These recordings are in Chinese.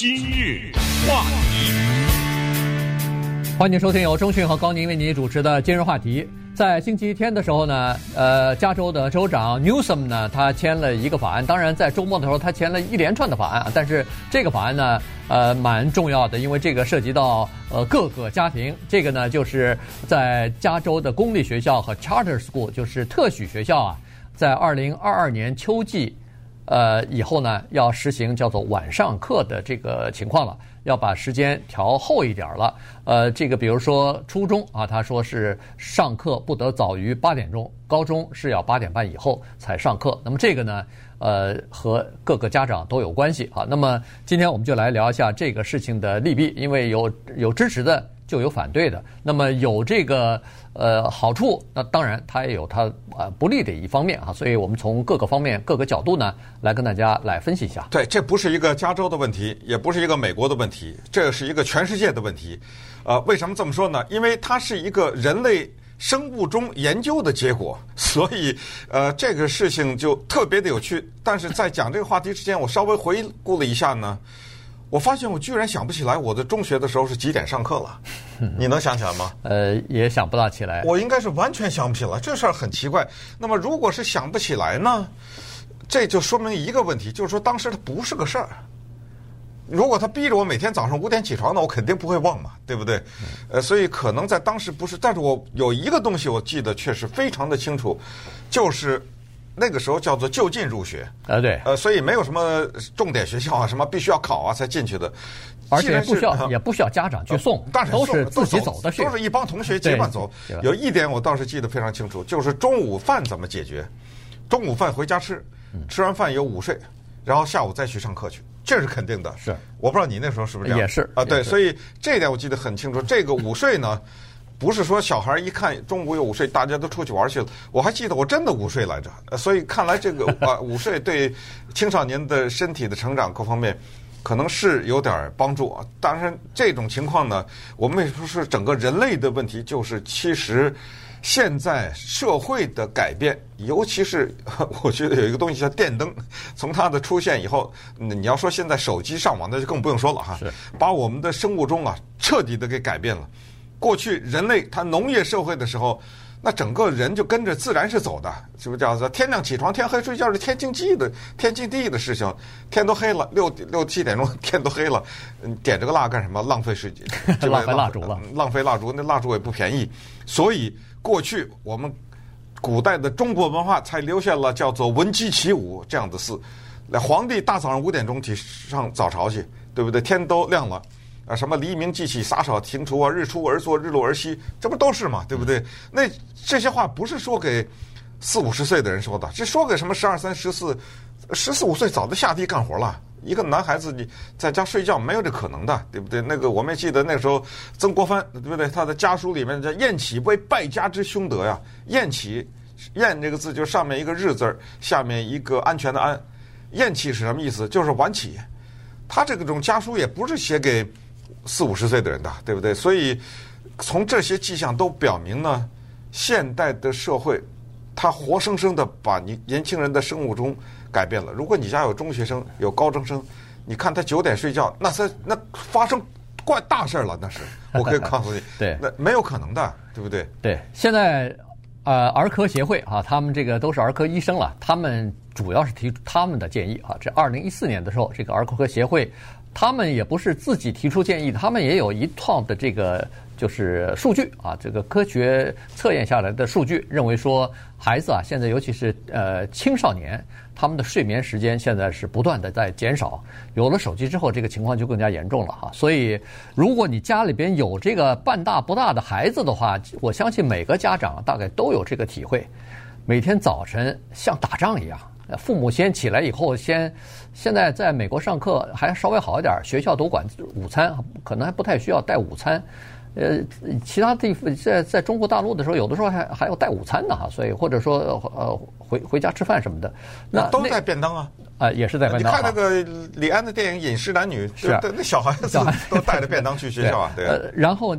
今日话题，欢迎收听由中讯和高宁为您主持的今日话题。在星期天的时候呢，呃，加州的州长 Newsom 呢，他签了一个法案。当然，在周末的时候，他签了一连串的法案。但是这个法案呢，呃，蛮重要的，因为这个涉及到呃各个家庭。这个呢，就是在加州的公立学校和 Charter School，就是特许学校啊，在二零二二年秋季。呃，以后呢要实行叫做晚上课的这个情况了，要把时间调后一点了。呃，这个比如说初中啊，他说是上课不得早于八点钟；高中是要八点半以后才上课。那么这个呢，呃，和各个家长都有关系啊。那么今天我们就来聊一下这个事情的利弊，因为有有支持的。就有反对的，那么有这个呃好处，那当然它也有它呃不利的一方面啊，所以我们从各个方面、各个角度呢来跟大家来分析一下。对，这不是一个加州的问题，也不是一个美国的问题，这是一个全世界的问题。呃，为什么这么说呢？因为它是一个人类生物钟研究的结果，所以呃这个事情就特别的有趣。但是在讲这个话题之前，我稍微回顾了一下呢。我发现我居然想不起来我的中学的时候是几点上课了，你能想起来吗？呃，也想不大起来。我应该是完全想不起来，这事儿很奇怪。那么如果是想不起来呢，这就说明一个问题，就是说当时它不是个事儿。如果他逼着我每天早上五点起床，那我肯定不会忘嘛，对不对？呃，所以可能在当时不是，但是我有一个东西我记得确实非常的清楚，就是。那个时候叫做就近入学啊，对，呃，所以没有什么重点学校啊，什么必须要考啊才进去的，而且不需要也不需要家长去送，当然都是自己走的，都是一帮同学结伴走。有一点我倒是记得非常清楚，就是中午饭怎么解决？中午饭回家吃，吃完饭有午睡，然后下午再去上课去，这是肯定的。是，我不知道你那时候是不是这样？也是啊，对，所以这一点我记得很清楚。这个午睡呢？不是说小孩一看中午有午睡，大家都出去玩去了。我还记得我真的午睡来着，所以看来这个 啊午睡对青少年的身体的成长各方面可能是有点帮助啊。当然这种情况呢，我们也说是整个人类的问题，就是其实现在社会的改变，尤其是我觉得有一个东西叫电灯，从它的出现以后，你要说现在手机上网那就更不用说了哈，把我们的生物钟啊彻底的给改变了。过去人类他农业社会的时候，那整个人就跟着自然是走的，是不是叫做天亮起床，天黑睡觉是天经地义的、天经地义的事情。天都黑了，六六七点钟 天都黑了，点这个蜡干什么？浪费时间，浪费蜡烛了，浪费蜡烛，那蜡烛也不便宜。所以过去我们古代的中国文化才留下了叫做闻鸡起舞这样的事。那皇帝大早上五点钟起上早朝去，对不对？天都亮了。啊，什么黎明即起，洒扫庭除啊，日出而作，日落而息，这不都是嘛，对不对？那这些话不是说给四五十岁的人说的，这说给什么十二三、十四、十四五岁早就下地干活了。一个男孩子你在家睡觉没有这可能的，对不对？那个我们也记得那个时候曾国藩，对不对？他的家书里面叫“晏起为败家之凶德”呀，“晏起”“晏”这个字就上面一个日字，下面一个安全的“安”，“晏起”是什么意思？就是晚起。他这个种家书也不是写给。四五十岁的人的，对不对？所以从这些迹象都表明呢，现代的社会，它活生生的把你年轻人的生物钟改变了。如果你家有中学生、有高中生，你看他九点睡觉，那他那发生怪大事了，那是我可以告诉你，对，那没有可能的，对不对？对，现在呃，儿科协会啊，他们这个都是儿科医生了，他们主要是提出他们的建议啊。这二零一四年的时候，这个儿科协会。他们也不是自己提出建议，他们也有一套的这个就是数据啊，这个科学测验下来的数据，认为说孩子啊，现在尤其是呃青少年，他们的睡眠时间现在是不断的在减少。有了手机之后，这个情况就更加严重了哈。所以，如果你家里边有这个半大不大的孩子的话，我相信每个家长大概都有这个体会，每天早晨像打仗一样。父母先起来以后，先现在在美国上课还稍微好一点，学校都管午餐，可能还不太需要带午餐。呃，其他地方在在中国大陆的时候，有的时候还还要带午餐呢哈，所以或者说呃回回家吃饭什么的，那都带便当啊啊也是带便当。你看那个李安的电影《饮食男女》，是啊，那小孩子都带着便当去学校啊，对。呃，然后。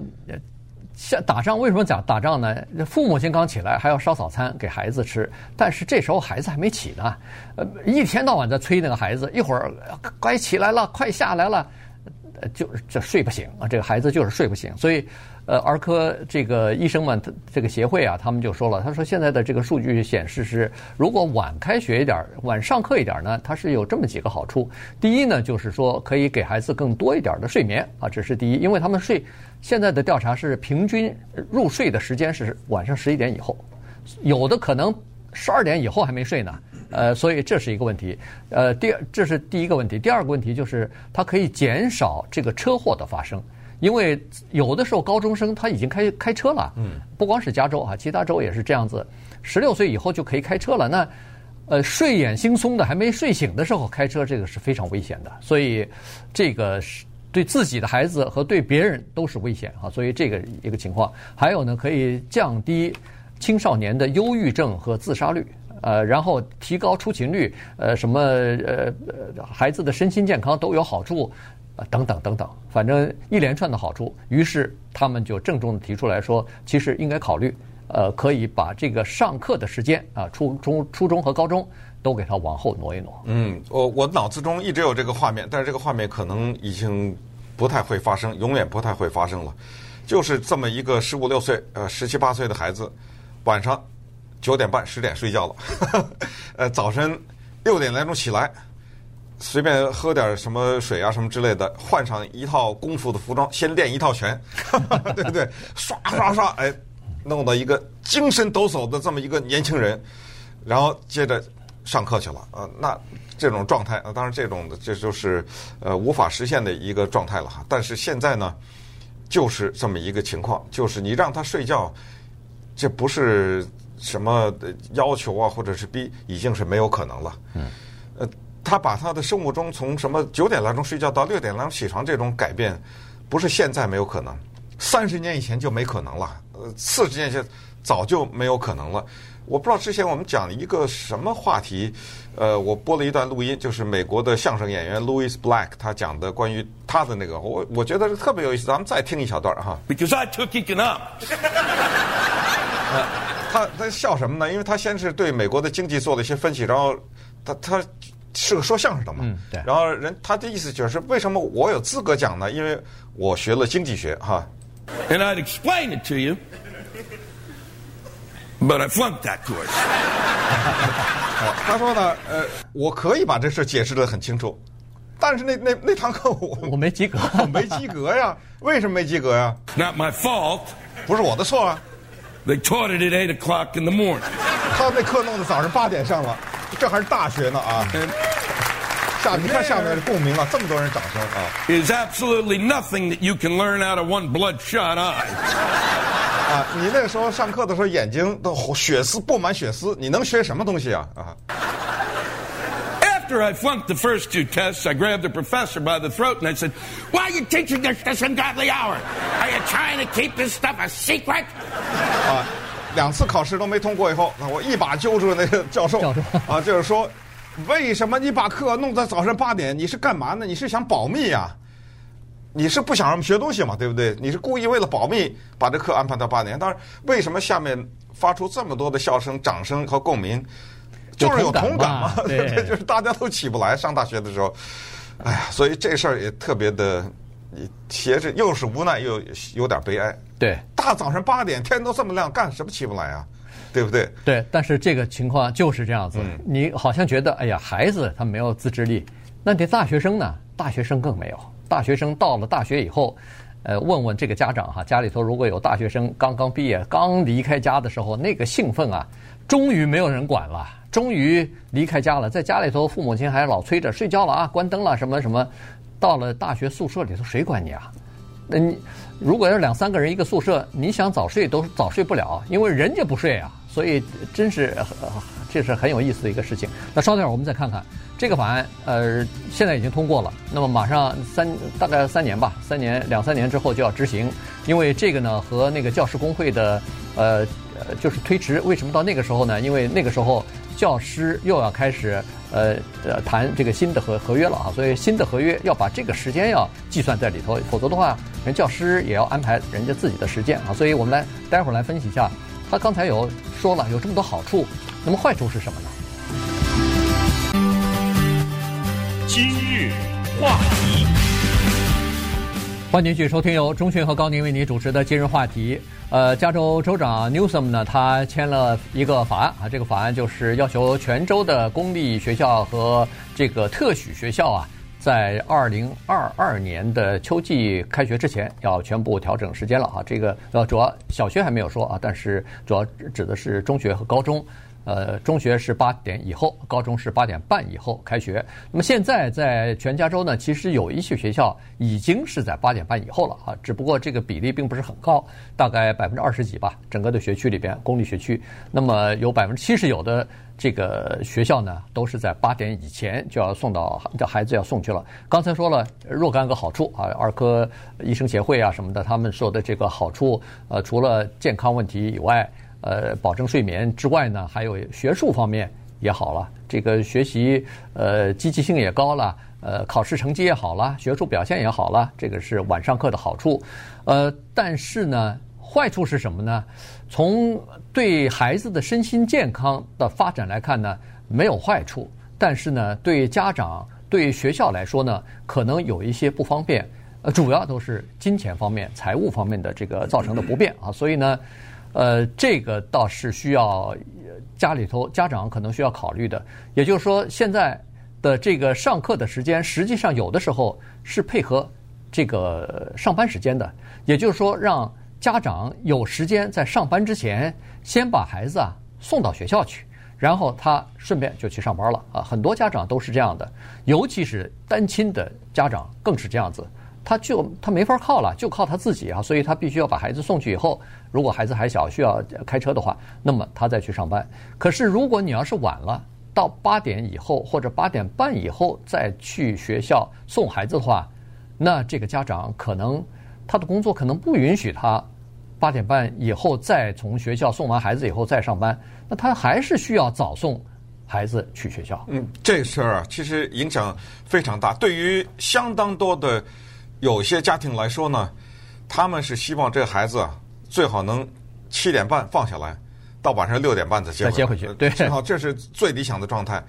像打仗，为什么讲打仗呢？父母亲刚起来还要烧早餐给孩子吃，但是这时候孩子还没起呢，呃，一天到晚在催那个孩子，一会儿该起来了，快下来了，呃就是这睡不醒啊，这个孩子就是睡不醒，所以。呃，儿科这个医生们这个协会啊，他们就说了，他说现在的这个数据显示是，如果晚开学一点，晚上课一点呢，它是有这么几个好处。第一呢，就是说可以给孩子更多一点的睡眠啊，这是第一，因为他们睡现在的调查是平均入睡的时间是晚上十一点以后，有的可能十二点以后还没睡呢，呃，所以这是一个问题。呃，第二，这是第一个问题，第二个问题就是它可以减少这个车祸的发生。因为有的时候高中生他已经开开车了，嗯，不光是加州啊，其他州也是这样子，十六岁以后就可以开车了。那呃睡眼惺忪的还没睡醒的时候开车，这个是非常危险的。所以这个是对自己的孩子和对别人都是危险啊。所以这个一个情况，还有呢，可以降低青少年的忧郁症和自杀率，呃，然后提高出勤率，呃，什么呃孩子的身心健康都有好处。呃等等等等，反正一连串的好处，于是他们就郑重的提出来说，其实应该考虑，呃，可以把这个上课的时间啊，初中、初中和高中都给它往后挪一挪。嗯，我我脑子中一直有这个画面，但是这个画面可能已经不太会发生，永远不太会发生了。就是这么一个十五六岁、呃十七八岁的孩子，晚上九点半、十点睡觉了，呃，早晨六点来钟起来。随便喝点什么水啊，什么之类的，换上一套功夫的服装，先练一套拳，对不对？刷刷刷，哎，弄到一个精神抖擞的这么一个年轻人，然后接着上课去了啊。那这种状态啊，当然这种的这就是呃无法实现的一个状态了哈。但是现在呢，就是这么一个情况，就是你让他睡觉，这不是什么要求啊，或者是逼，已经是没有可能了。嗯，呃。他把他的生物钟从什么九点来钟睡觉到六点来钟起床这种改变，不是现在没有可能，三十年以前就没可能了，呃，四十年前早就没有可能了。我不知道之前我们讲了一个什么话题，呃，我播了一段录音，就是美国的相声演员 Louis Black 他讲的关于他的那个，我我觉得是特别有意思，咱们再听一小段哈。Because I took economics。他他笑什么呢？因为他先是对美国的经济做了一些分析，然后他他。是个说相声的嘛？嗯，对。然后人他的意思就是，为什么我有资格讲呢？因为我学了经济学，哈。And I'd explain it to you, but I flunked that course. 他说呢，呃，我可以把这事解释的很清楚，但是那那那堂课我我没及格，我没及格呀？为什么没及格呀？Not my fault，不是我的错啊。They taught it at eight o'clock in the morning. 他那课弄得早上八点上了。这还是大学呢啊！下你看下面的共鸣啊，这么多人掌声啊！Is absolutely nothing that you can learn out of one bloodshot eye。啊，你那时候上课的时候眼睛都血丝布满血丝，你能学什么东西啊啊？After I flunked the first two tests, I grabbed the professor by the throat and I said, "Why are you teaching this this ungodly hour? Are you trying to keep this stuff a secret?" 啊。两次考试都没通过以后，那我一把揪住那个教授，教授啊，就是说，为什么你把课弄在早上八点？你是干嘛呢？你是想保密呀？你是不想让我们学东西嘛？对不对？你是故意为了保密把这课安排到八点？当然，为什么下面发出这么多的笑声、掌声和共鸣？就是有同感嘛，对，就是大家都起不来。上大学的时候，哎呀，所以这事儿也特别的。你其实又是无奈又有点悲哀。对，大早上八点，天都这么亮，干什么起不来啊？对不对？对，但是这个情况就是这样子。嗯、你好像觉得，哎呀，孩子他没有自制力，那你大学生呢？大学生更没有。大学生到了大学以后，呃，问问这个家长哈，家里头如果有大学生刚刚毕业、刚离开家的时候，那个兴奋啊，终于没有人管了，终于离开家了，在家里头，父母亲还老催着睡觉了啊，关灯了，什么什么。到了大学宿舍里头，谁管你啊？那你如果要是两三个人一个宿舍，你想早睡都早睡不了，因为人家不睡啊。所以真是这是很有意思的一个事情。那稍等，我们再看看这个法案，呃，现在已经通过了。那么马上三大概三年吧，三年两三年之后就要执行。因为这个呢和那个教师工会的呃就是推迟，为什么到那个时候呢？因为那个时候。教师又要开始呃呃谈这个新的合合约了啊，所以新的合约要把这个时间要计算在里头，否则的话，人教师也要安排人家自己的时间啊。所以我们来待会儿来分析一下，他刚才有说了有这么多好处，那么坏处是什么呢？今日话题。欢迎继续收听由中讯和高宁为您主持的今日话题。呃，加州州长 Newsom 呢，他签了一个法案啊，这个法案就是要求全州的公立学校和这个特许学校啊，在二零二二年的秋季开学之前要全部调整时间了啊。这个呃，主要小学还没有说啊，但是主要指的是中学和高中。呃，中学是八点以后，高中是八点半以后开学。那么现在在全加州呢，其实有一些学校已经是在八点半以后了啊，只不过这个比例并不是很高，大概百分之二十几吧。整个的学区里边，公立学区，那么有百分之七十有的这个学校呢，都是在八点以前就要送到，叫孩子要送去了。刚才说了若干个好处啊，儿科医生协会啊什么的，他们说的这个好处，呃，除了健康问题以外。呃，保证睡眠之外呢，还有学术方面也好了，这个学习呃积极性也高了，呃考试成绩也好了，学术表现也好了，这个是晚上课的好处。呃，但是呢，坏处是什么呢？从对孩子的身心健康的发展来看呢，没有坏处，但是呢，对家长、对学校来说呢，可能有一些不方便。呃，主要都是金钱方面、财务方面的这个造成的不便啊，所以呢。呃，这个倒是需要家里头家长可能需要考虑的。也就是说，现在的这个上课的时间，实际上有的时候是配合这个上班时间的。也就是说，让家长有时间在上班之前，先把孩子啊送到学校去，然后他顺便就去上班了啊。很多家长都是这样的，尤其是单亲的家长更是这样子。他就他没法靠了，就靠他自己啊，所以他必须要把孩子送去以后，如果孩子还小需要开车的话，那么他再去上班。可是如果你要是晚了，到八点以后或者八点半以后再去学校送孩子的话，那这个家长可能他的工作可能不允许他八点半以后再从学校送完孩子以后再上班，那他还是需要早送孩子去学校。嗯，这事儿啊，其实影响非常大，对于相当多的。有些家庭来说呢，他们是希望这个孩子，最好能七点半放下来，到晚上六点半再接回，再接回去。对，正好这是最理想的状态，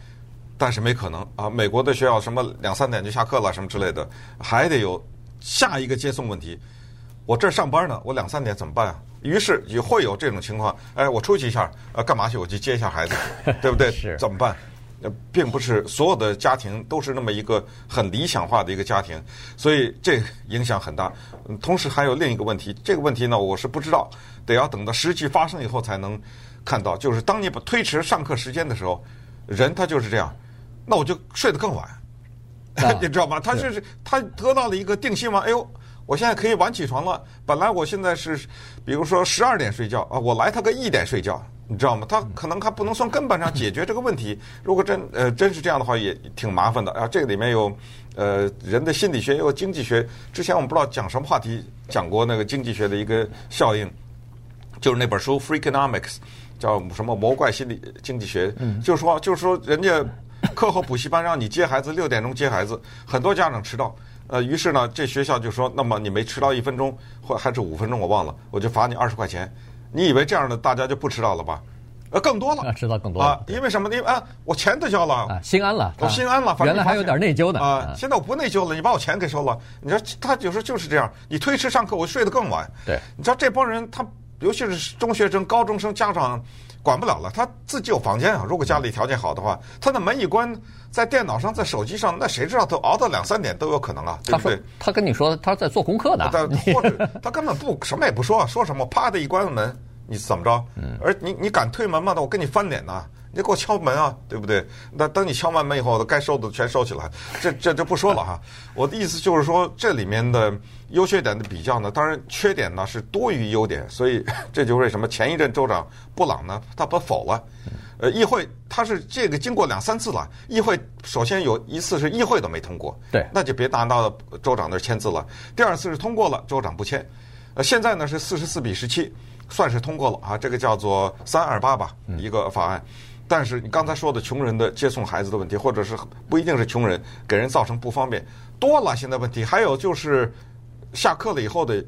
但是没可能啊！美国的学校什么两三点就下课了，什么之类的，还得有下一个接送问题。我这儿上班呢，我两三点怎么办啊？于是也会有这种情况。哎，我出去一下，呃，干嘛去？我去接一下孩子，对不对？是。怎么办？呃，并不是所有的家庭都是那么一个很理想化的一个家庭，所以这影响很大。同时还有另一个问题，这个问题呢，我是不知道，得要等到实际发生以后才能看到。就是当你把推迟上课时间的时候，人他就是这样，那我就睡得更晚，啊、你知道吗？他就是他得到了一个定心丸。哎呦，我现在可以晚起床了。本来我现在是，比如说十二点睡觉啊，我来他个一点睡觉。你知道吗？他可能还不能从根本上解决这个问题。如果真呃真是这样的话，也挺麻烦的啊。这个里面有呃人的心理学，也有经济学。之前我们不知道讲什么话题，讲过那个经济学的一个效应，就是那本书《Freakonomics》，叫什么魔怪心理经济学。嗯。就是说，就是说，人家课后补习班让你接孩子，六点钟接孩子，很多家长迟到。呃，于是呢，这学校就说，那么你没迟到一分钟，或还是五分钟，我忘了，我就罚你二十块钱。你以为这样的大家就不迟到了吧？呃，更多了，知道更多了啊！因为什么？因为啊，我钱都交了啊，心安了，我心安了。反正原来还有点内疚呢啊！现在我不内疚了，你把我钱给收了。你说他有时候就是这样，你推迟上课，我睡得更晚。对，你知道这帮人，他尤其是中学生、高中生，家长管不了了，他自己有房间啊。如果家里条件好的话，他的门一关，在电脑上、在手机上，那谁知道他熬到两三点都有可能啊？对不对？他跟你说他在做功课呢，或者 他根本不什么也不说，说什么啪的一关门。你怎么着？而你你敢推门吗？那我跟你翻脸呐！你给我敲门啊，对不对？那等你敲完门以后，该收的全收起来。这这就不说了哈。我的意思就是说，这里面的优缺点的比较呢，当然缺点呢是多于优点，所以 这就是为什么前一任州长布朗呢，他不否了。呃，议会他是这个经过两三次了，议会首先有一次是议会都没通过，对，那就别拿到州长那儿签字了。第二次是通过了，州长不签。呃，现在呢是四十四比十七。算是通过了啊，这个叫做三二八吧，一个法案。但是你刚才说的穷人的接送孩子的问题，或者是不一定是穷人，给人造成不方便多了。现在问题还有就是下课了以后的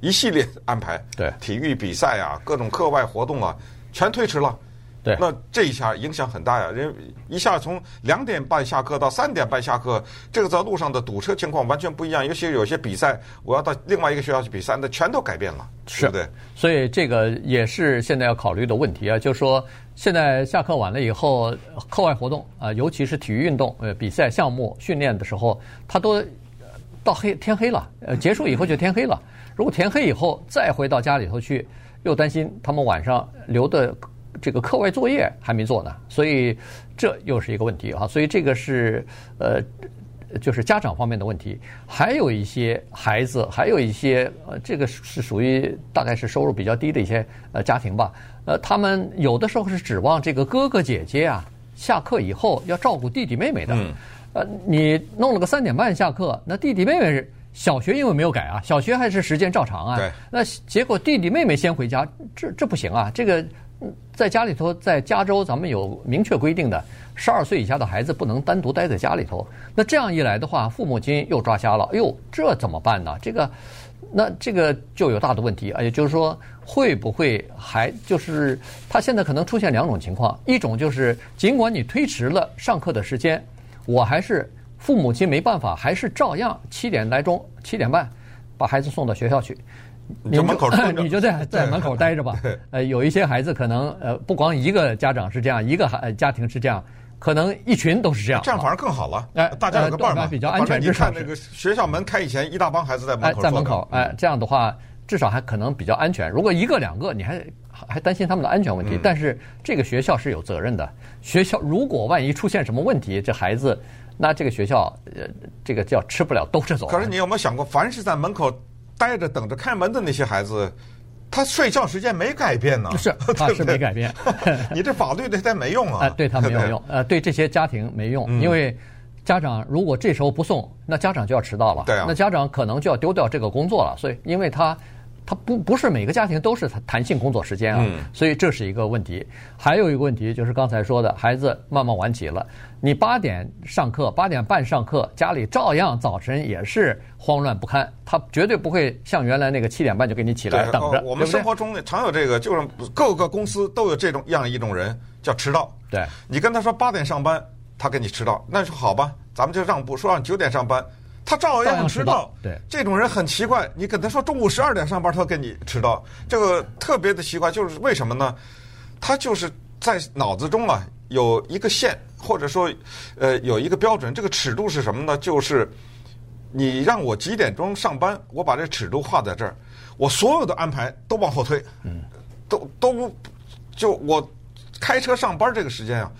一系列安排，对，体育比赛啊，各种课外活动啊，全推迟了。对那这一下影响很大呀，人一下从两点半下课到三点半下课，这个在路上的堵车情况完全不一样。尤其有些比赛，我要到另外一个学校去比赛，那全都改变了，是对不对？所以这个也是现在要考虑的问题啊，就是说现在下课晚了以后，课外活动啊，尤其是体育运动呃比赛项目训练的时候，他都到黑天黑了，呃结束以后就天黑了。如果天黑以后再回到家里头去，又担心他们晚上留的这个课外作业还没做呢，所以这又是一个问题啊。所以这个是呃。就是家长方面的问题，还有一些孩子，还有一些呃，这个是属于大概是收入比较低的一些呃家庭吧。呃，他们有的时候是指望这个哥哥姐姐啊，下课以后要照顾弟弟妹妹的。嗯。呃，你弄了个三点半下课，那弟弟妹妹是小学因为没有改啊，小学还是时间照常啊。对。那结果弟弟妹妹先回家，这这不行啊，这个。在家里头，在加州，咱们有明确规定的，十二岁以下的孩子不能单独待在家里头。那这样一来的话，父母亲又抓瞎了。哎呦，这怎么办呢？这个，那这个就有大的问题。也就是说，会不会还就是他现在可能出现两种情况：一种就是尽管你推迟了上课的时间，我还是父母亲没办法，还是照样七点来钟、七点半把孩子送到学校去。你就门口 你就在在门口待着吧。呃，有一些孩子可能呃，不光一个家长是这样，一个孩家庭是这样，可能一群都是这样。这样反而更好了。哎，大家有个伴嘛，比较安全。你看那个学校门开以前，一大帮孩子在门口。在门口，哎，这样的话至少还可能比较安全。如果一个两个，你还还担心他们的安全问题。但是这个学校是有责任的。学校如果万一出现什么问题，这孩子那这个学校呃，这个叫吃不了兜着走。可是你有没有想过，凡是在门口。待着等着开门的那些孩子，他睡觉时间没改变呢。是，他是没改变。你这法律对他没用啊。呃，对他没有用。呃，对这些家庭没用，因为家长如果这时候不送，那家长就要迟到了。对啊。那家长可能就要丢掉这个工作了。所以，因为他。他不不是每个家庭都是弹性工作时间啊，所以这是一个问题。还有一个问题就是刚才说的，孩子慢慢晚起了，你八点上课，八点半上课，家里照样早晨也是慌乱不堪。他绝对不会像原来那个七点半就给你起来等着。我们生活中常有这个，就是各个公司都有这种样一种人叫迟到。对，你跟他说八点上班，他给你迟到，那就好吧，咱们就让步，说让九点上班。他照样迟到，对，这种人很奇怪。你跟他说中午十二点上班，他跟你迟到，这个特别的奇怪，就是为什么呢？他就是在脑子中啊有一个线，或者说呃有一个标准。这个尺度是什么呢？就是你让我几点钟上班，我把这尺度画在这儿，我所有的安排都往后推，嗯，都都就我开车上班这个时间啊，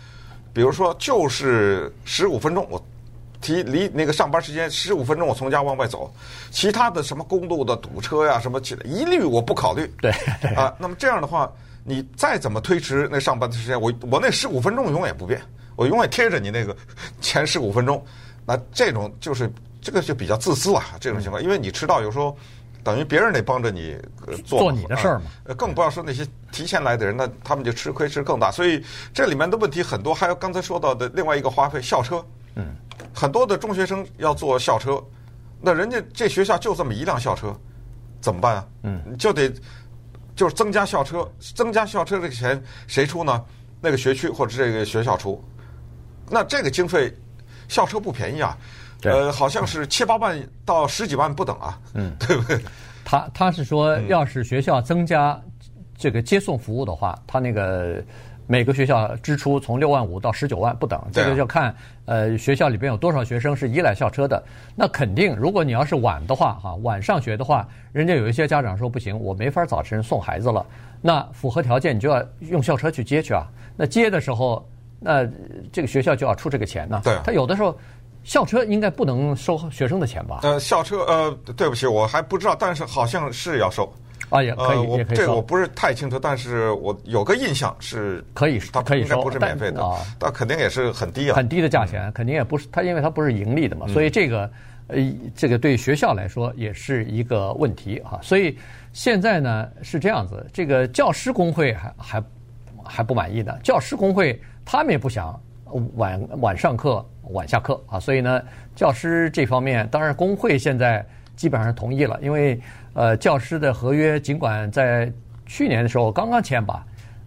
比如说就是十五分钟，我。提离那个上班时间十五分钟，我从家往外走，其他的什么公路的堵车呀，什么一律我不考虑。对啊，那么这样的话，你再怎么推迟那上班的时间，我我那十五分钟永远不变，我永远贴着你那个前十五分钟。那这种就是这个就比较自私啊，这种情况，因为你迟到有时候等于别人得帮着你做做你的事儿嘛。呃，更不要说那些提前来的人，那他们就吃亏吃更大。所以这里面的问题很多，还有刚才说到的另外一个花费，校车。嗯。很多的中学生要坐校车，那人家这学校就这么一辆校车，怎么办啊？嗯，就得就是增加校车，增加校车这个钱谁出呢？那个学区或者这个学校出。那这个经费，校车不便宜啊，呃，好像是七八万到十几万不等啊，嗯，对不对？他他是说，要是学校增加这个接送服务的话，他那个。每个学校支出从六万五到十九万不等，这个就看呃学校里边有多少学生是依赖校车的。那肯定，如果你要是晚的话，哈，晚上学的话，人家有一些家长说不行，我没法早晨送孩子了。那符合条件，你就要用校车去接去啊。那接的时候，那这个学校就要出这个钱呢。对，他有的时候校车应该不能收学生的钱吧？呃，校车呃，对不起，我还不知道，但是好像是要收。啊，也可以，我也可以这个我不是太清楚，但是我有个印象是可以，它应该不是免费的啊，但肯定也是很低啊，很低的价钱，肯定也不是它，因为它不是盈利的嘛，所以这个呃，这个对学校来说也是一个问题啊。所以现在呢是这样子，这个教师工会还还还不满意呢，教师工会他们也不想晚晚上课晚下课啊，所以呢，教师这方面当然工会现在基本上是同意了，因为。呃，教师的合约尽管在去年的时候刚刚签吧，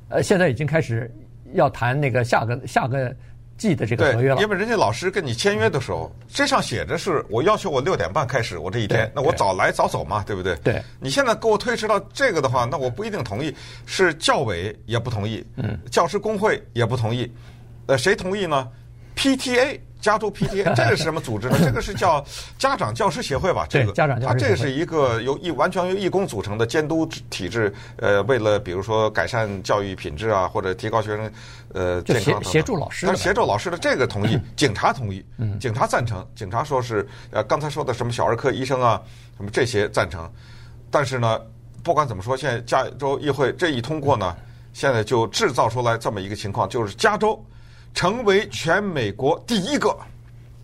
呃，现在已经开始要谈那个下个下个季的这个合约了。因为人家老师跟你签约的时候，这上写着是我要求我六点半开始我这一天，那我早来早走嘛，对不对？对。你现在给我推迟到这个的话，那我不一定同意。是教委也不同意，嗯，教师工会也不同意，呃，谁同意呢？PTA。加州 PTA 这个是什么组织呢？这个是叫家长教师协会吧？这个家长教师协会，它这是一个由义完全由义工组成的监督体制。呃，为了比如说改善教育品质啊，或者提高学生呃健康等等，协助老师。协助老师的这个同意，警察同意，警察赞成，警察说是呃刚才说的什么小儿科医生啊，什么这些赞成。但是呢，不管怎么说，现在加州议会这一通过呢，现在就制造出来这么一个情况，就是加州。成为全美国第一个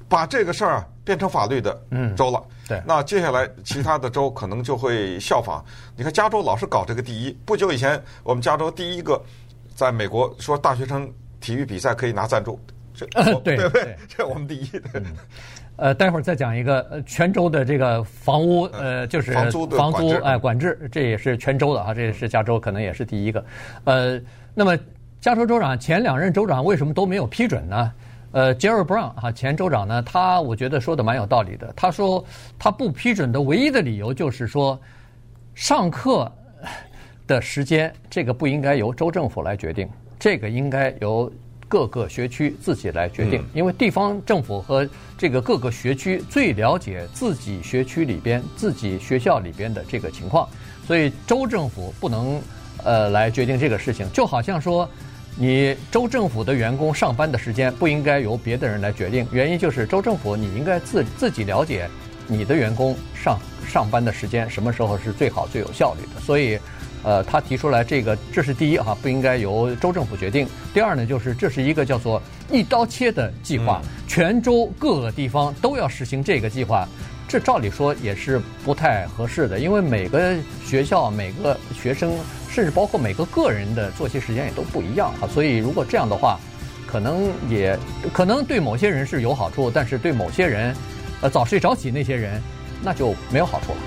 把这个事儿变成法律的州了。嗯、对，那接下来其他的州可能就会效仿。你看，加州老是搞这个第一。不久以前，我们加州第一个在美国说大学生体育比赛可以拿赞助，这、呃、对对不对？这我们第一。嗯、呃，待会儿再讲一个全州的这个房屋，呃，就是房租房租哎管制，这也是全州的啊，这也是加州可能也是第一个。呃，那么。加州州长前两任州长为什么都没有批准呢？呃，Jerry Brown 啊，前州长呢，他我觉得说的蛮有道理的。他说他不批准的唯一的理由就是说，上课的时间这个不应该由州政府来决定，这个应该由各个学区自己来决定，因为地方政府和这个各个学区最了解自己学区里边、自己学校里边的这个情况，所以州政府不能呃来决定这个事情，就好像说。你州政府的员工上班的时间不应该由别的人来决定，原因就是州政府你应该自自己了解你的员工上上班的时间什么时候是最好最有效率的。所以，呃，他提出来这个，这是第一哈，不应该由州政府决定。第二呢，就是这是一个叫做一刀切的计划，全州各个地方都要实行这个计划，这照理说也是不太合适的，因为每个学校每个学生。甚至包括每个个人的作息时间也都不一样啊，所以如果这样的话，可能也可能对某些人是有好处，但是对某些人，呃，早睡早起那些人，那就没有好处了。